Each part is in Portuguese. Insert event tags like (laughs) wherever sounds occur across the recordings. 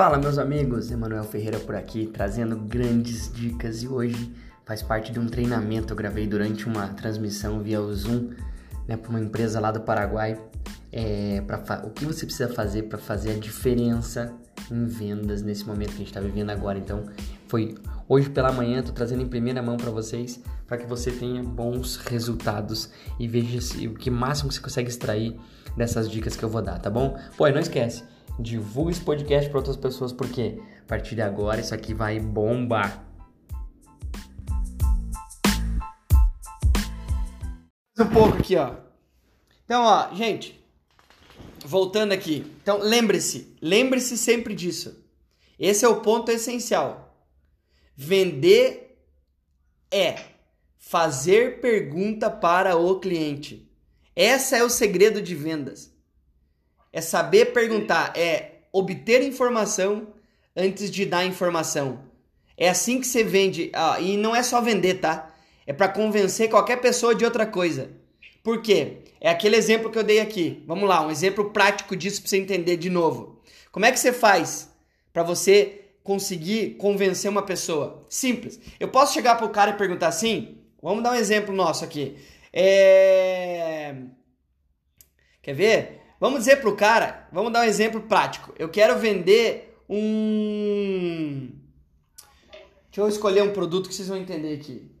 Fala, meus amigos, Emanuel Ferreira por aqui, trazendo grandes dicas e hoje faz parte de um treinamento eu gravei durante uma transmissão via o Zoom, né, para uma empresa lá do Paraguai, é, pra, o que você precisa fazer para fazer a diferença em vendas nesse momento que a gente está vivendo agora. Então, foi hoje pela manhã, tô trazendo em primeira mão para vocês, para que você tenha bons resultados e veja o que máximo que você consegue extrair dessas dicas que eu vou dar, tá bom? Pô, e não esquece, divulga esse podcast para outras pessoas, porque a partir de agora isso aqui vai bombar. Um pouco aqui, ó. Então, ó, gente, voltando aqui. Então, lembre-se, lembre-se sempre disso. Esse é o ponto essencial. Vender é fazer pergunta para o cliente. Essa é o segredo de vendas. É saber perguntar, é obter informação antes de dar informação. É assim que você vende, ah, e não é só vender, tá? É para convencer qualquer pessoa de outra coisa. Por quê? É aquele exemplo que eu dei aqui. Vamos lá, um exemplo prático disso para você entender de novo. Como é que você faz para você conseguir convencer uma pessoa? Simples. Eu posso chegar pro cara e perguntar assim? Vamos dar um exemplo nosso aqui. É... Quer ver? Vamos dizer pro cara, vamos dar um exemplo prático. Eu quero vender um. Deixa eu escolher um produto que vocês vão entender aqui.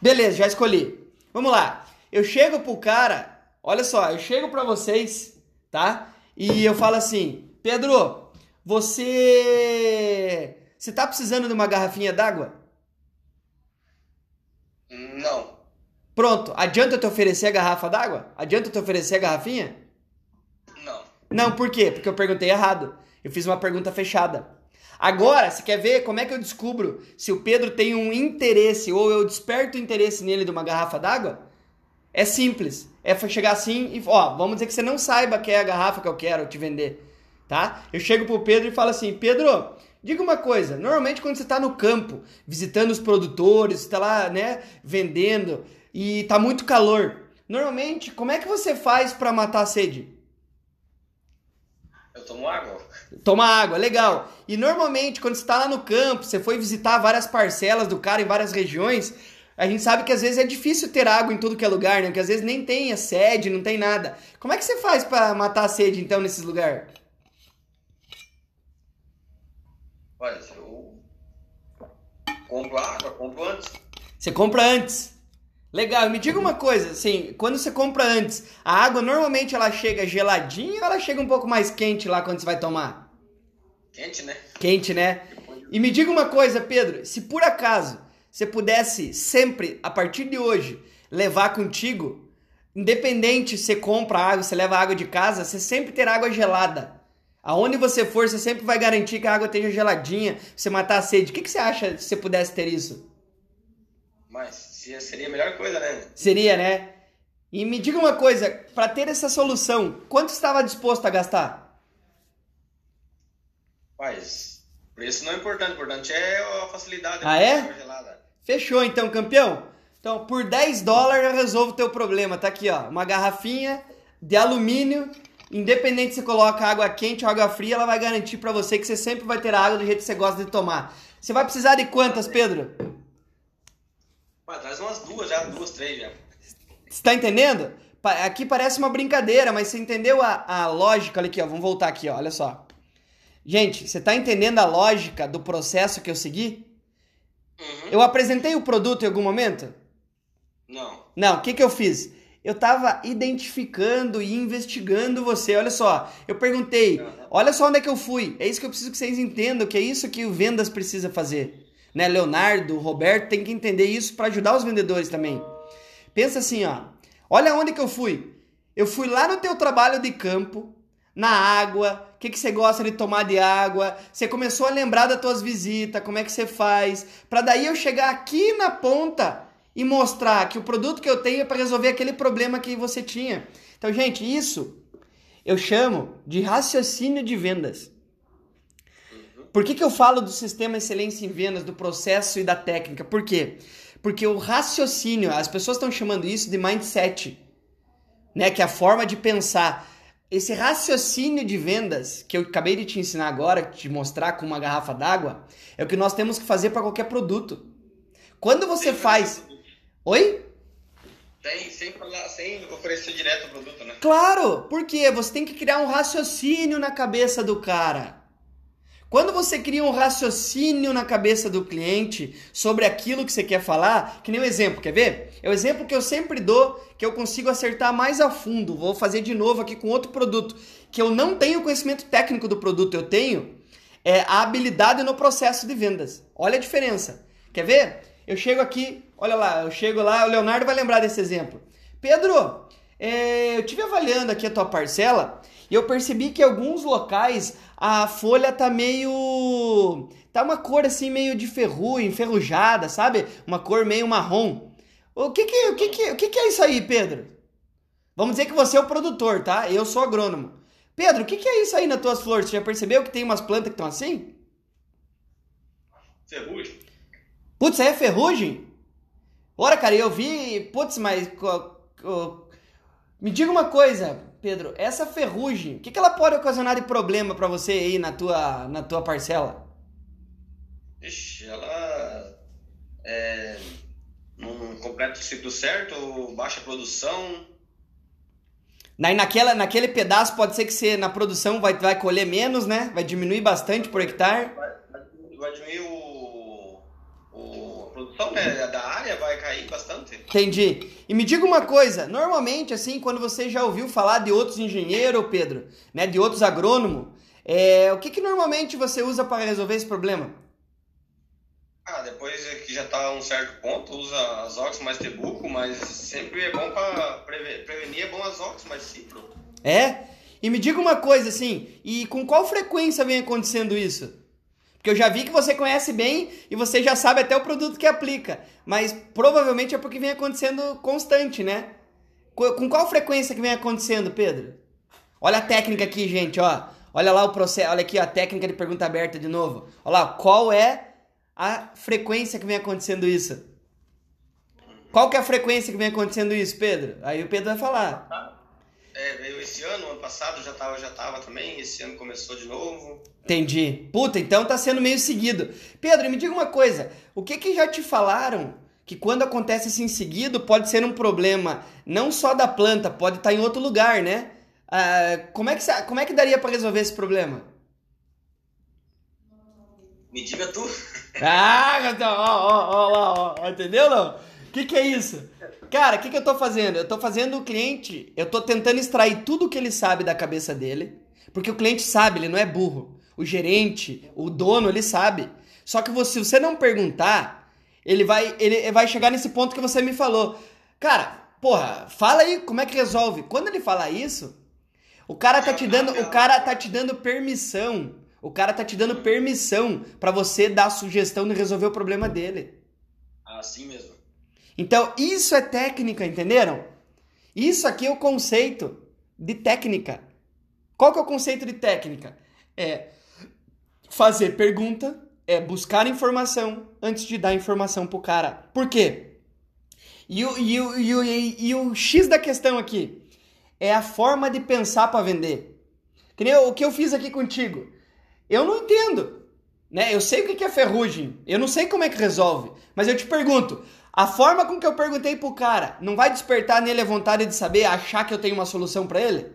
Beleza, já escolhi. Vamos lá. Eu chego pro cara, olha só, eu chego para vocês, tá? E eu falo assim: Pedro, você. Você tá precisando de uma garrafinha d'água? Não. Pronto, adianta eu te oferecer a garrafa d'água? Adianta eu te oferecer a garrafinha? Não. Não, por quê? Porque eu perguntei errado. Eu fiz uma pergunta fechada. Agora, você quer ver como é que eu descubro se o Pedro tem um interesse ou eu desperto o interesse nele de uma garrafa d'água? É simples. É chegar assim e, ó, vamos dizer que você não saiba que é a garrafa que eu quero te vender, tá? Eu chego pro Pedro e falo assim: Pedro, diga uma coisa. Normalmente, quando você tá no campo, visitando os produtores, está lá, né, vendendo e tá muito calor, normalmente, como é que você faz para matar a sede? Eu tomo água. Toma água, legal. E normalmente, quando você está lá no campo, você foi visitar várias parcelas do cara em várias regiões, a gente sabe que às vezes é difícil ter água em tudo que é lugar, né? Que às vezes nem tem a sede, não tem nada. Como é que você faz para matar a sede, então, nesses lugares? Olha, eu compro água, compro antes. Você compra antes. Legal, me diga uma coisa, assim, quando você compra antes, a água normalmente ela chega geladinha ou ela chega um pouco mais quente lá quando você vai tomar? Quente, né? Quente, né? E me diga uma coisa, Pedro, se por acaso você pudesse sempre, a partir de hoje, levar contigo, independente se você compra água, você leva água de casa, você sempre terá água gelada. Aonde você for, você sempre vai garantir que a água esteja geladinha, você matar a sede. O que, que você acha se você pudesse ter isso? Mas seria a melhor coisa, né? Seria, né? E me diga uma coisa, para ter essa solução, quanto estava disposto a gastar? Mas preço não é importante, o importante é a facilidade. Ah, é? Fechou então, campeão. Então, por 10 dólares eu resolvo o teu problema. Tá aqui, ó, uma garrafinha de alumínio. Independente se você coloca água quente ou água fria, ela vai garantir para você que você sempre vai ter água do jeito que você gosta de tomar. Você vai precisar de quantas, Pedro? Traz umas duas já, duas, três já. Você tá entendendo? Aqui parece uma brincadeira, mas você entendeu a, a lógica? Olha aqui, ó. Vamos voltar aqui, ó. Olha só. Gente, você tá entendendo a lógica do processo que eu segui? Uhum. Eu apresentei o produto em algum momento? Não. Não, o que, que eu fiz? Eu tava identificando e investigando você. Olha só, eu perguntei, Uhum. olha só onde é que eu fui. É isso que eu preciso que vocês entendam, que é isso que o vendas precisa fazer. Né? Leonardo, Roberto tem que entender isso para ajudar os vendedores também. Pensa assim, ó. Olha onde que eu fui. Eu fui lá no teu trabalho de campo, na água, o que, que você gosta de tomar de água. Você começou a lembrar das tuas visitas, como é que você faz. Para daí eu chegar aqui na ponta e mostrar que o produto que eu tenho é para resolver aquele problema que você tinha. Então, gente, isso eu chamo de raciocínio de vendas. Por que, que eu falo do sistema excelência em vendas, do processo e da técnica? Por quê? Porque o raciocínio, as pessoas estão chamando isso de mindset, né? Que é a forma de pensar. esse raciocínio de vendas que eu acabei de te ensinar agora, te mostrar com uma garrafa d'água, é o que nós temos que fazer para qualquer produto. Quando você faz. Oi? Sem, sem, falar, sem oferecer direto o produto, né? Claro, porque você tem que criar um raciocínio na cabeça do cara. Quando você cria um raciocínio na cabeça do cliente sobre aquilo que você quer falar, que nem um exemplo, quer ver? É o exemplo que eu sempre dou, que eu consigo acertar mais a fundo. Vou fazer de novo aqui com outro produto, que eu não tenho conhecimento técnico do produto, eu tenho é a habilidade no processo de vendas. Olha a diferença. Quer ver? Eu chego aqui, olha lá, eu chego lá, o Leonardo vai lembrar desse exemplo. Pedro, é, eu tive avaliando aqui a tua parcela e eu percebi que em alguns locais a folha tá meio. tá uma cor assim meio de ferrugem, enferrujada, sabe? Uma cor meio marrom. O que que, o que, que, o que, que é isso aí, Pedro? Vamos dizer que você é o produtor, tá? Eu sou agrônomo. Pedro, o que, que é isso aí nas tuas flores? Você já percebeu que tem umas plantas que estão assim? Ferrugem. Putz, aí é ferrugem? Ora, cara, eu vi. Putz, mas. Me diga uma coisa, Pedro. Essa ferrugem, o que, que ela pode ocasionar de problema para você aí na tua, na tua parcela? Ixi, ela. É, não completa o ciclo certo, baixa produção. Daí naquela, naquele pedaço pode ser que você na produção vai, vai colher menos, né? Vai diminuir bastante por hectare. Vai, vai diminuir o produção né, da área vai cair bastante. Entendi. E me diga uma coisa, normalmente, assim, quando você já ouviu falar de outros engenheiros, Pedro, né, de outros agrônomos, é, o que, que normalmente você usa para resolver esse problema? Ah, depois que já está a um certo ponto, usa azox mais tebuco, mas sempre é bom para prevenir, é bom azox mais cipro. É? E me diga uma coisa, assim, e com qual frequência vem acontecendo isso? Eu já vi que você conhece bem e você já sabe até o produto que aplica. Mas provavelmente é porque vem acontecendo constante, né? Com qual frequência que vem acontecendo, Pedro? Olha a técnica aqui, gente, ó. Olha lá o processo, olha aqui ó, a técnica de pergunta aberta de novo. Olha lá, qual é a frequência que vem acontecendo isso? Qual que é a frequência que vem acontecendo isso, Pedro? Aí o Pedro vai falar. É, veio esse ano, ano passado já tava, já tava também, esse ano começou de novo. Entendi. Puta, então tá sendo meio seguido. Pedro, me diga uma coisa, o que que já te falaram que quando acontece assim em seguido pode ser um problema não só da planta, pode estar tá em outro lugar, né? Ah, como, é que, como é que daria para resolver esse problema? Me diga tu. Ah, (laughs) ó, ó, ó, ó, ó, entendeu não? O que, que é isso? Cara, o que, que eu tô fazendo? Eu tô fazendo o cliente, eu tô tentando extrair tudo que ele sabe da cabeça dele, porque o cliente sabe, ele não é burro. O gerente, o dono, ele sabe. Só que você, se você não perguntar, ele vai, ele vai chegar nesse ponto que você me falou. Cara, porra, fala aí como é que resolve. Quando ele falar isso, o cara tá te dando, o cara tá te dando permissão. O cara tá te dando permissão para você dar a sugestão de resolver o problema dele. Assim mesmo. Então, isso é técnica, entenderam? Isso aqui é o conceito de técnica. Qual que é o conceito de técnica? É fazer pergunta, é buscar informação antes de dar informação pro cara. Por quê? E o, e o, e o, e o X da questão aqui é a forma de pensar para vender. Que nem o que eu fiz aqui contigo. Eu não entendo. Né? Eu sei o que é ferrugem. Eu não sei como é que resolve. Mas eu te pergunto, a forma com que eu perguntei pro cara não vai despertar nele a vontade de saber, achar que eu tenho uma solução para ele?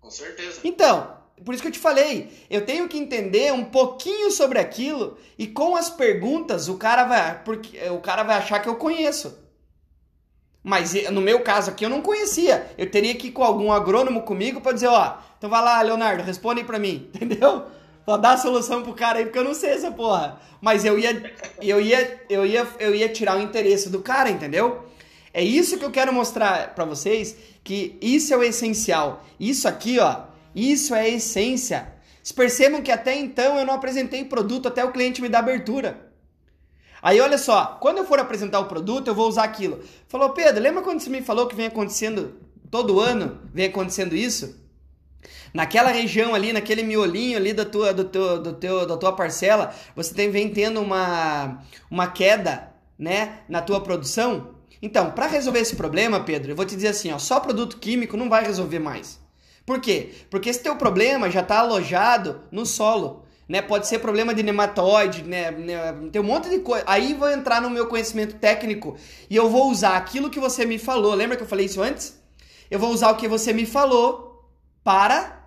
Com certeza. Então, por isso que eu te falei, eu tenho que entender um pouquinho sobre aquilo e com as perguntas o cara vai, porque o cara vai achar que eu conheço. Mas no meu caso aqui eu não conhecia. Eu teria que ir com algum agrônomo comigo para dizer, ó, então vai lá, Leonardo, responde para mim, (laughs) entendeu? Pra dar a solução pro cara aí, porque eu não sei essa porra. Mas eu ia, eu ia, eu ia, eu ia tirar o interesse do cara, entendeu? É isso que eu quero mostrar para vocês, que isso é o essencial. Isso aqui, ó, isso é a essência. Vocês percebam que até então eu não apresentei produto até o cliente me dar abertura. Aí olha só, quando eu for apresentar o produto, eu vou usar aquilo. Falou, Pedro, lembra quando você me falou que vem acontecendo todo ano, vem acontecendo isso? Naquela região ali, naquele miolinho ali da tua, do teu, do teu, da tua parcela, você tem, vem tendo uma, uma queda, né, na tua produção? Então, para resolver esse problema, Pedro, eu vou te dizer assim, ó, só produto químico não vai resolver mais. Por quê? Porque esse teu problema já está alojado no solo. Né? Pode ser problema de nematóide, né? né? Tem um monte de coisa. Aí vou entrar no meu conhecimento técnico e eu vou usar aquilo que você me falou. Lembra que eu falei isso antes? Eu vou usar o que você me falou para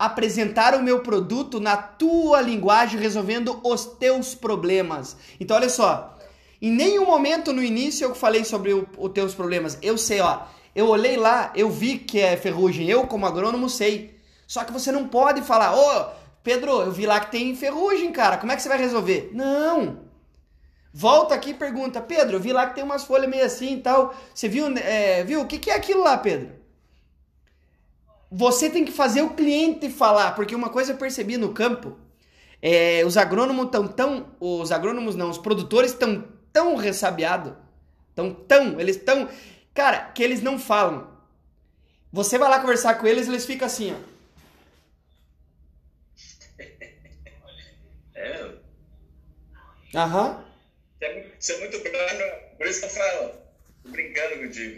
apresentar o meu produto na tua linguagem, resolvendo os teus problemas. Então, olha só. Em nenhum momento no início eu falei sobre os teus problemas. Eu sei, ó. Eu olhei lá, eu vi que é ferrugem. Eu, como agrônomo, sei. Só que você não pode falar, ô, Pedro, eu vi lá que tem ferrugem, cara. Como é que você vai resolver? Não. Volta aqui e pergunta, Pedro, eu vi lá que tem umas folhas meio assim e tal. Você viu, é, viu? O que, que é aquilo lá, Pedro? Você tem que fazer o cliente falar, porque uma coisa eu percebi no campo, é, os agrônomos estão tão, os agrônomos não, os produtores estão tão ressabiados, tão tão, eles estão, cara, que eles não falam. Você vai lá conversar com eles, eles ficam assim, ó. É. Aham. Você é muito, você é muito por isso que eu falo, brincando contigo.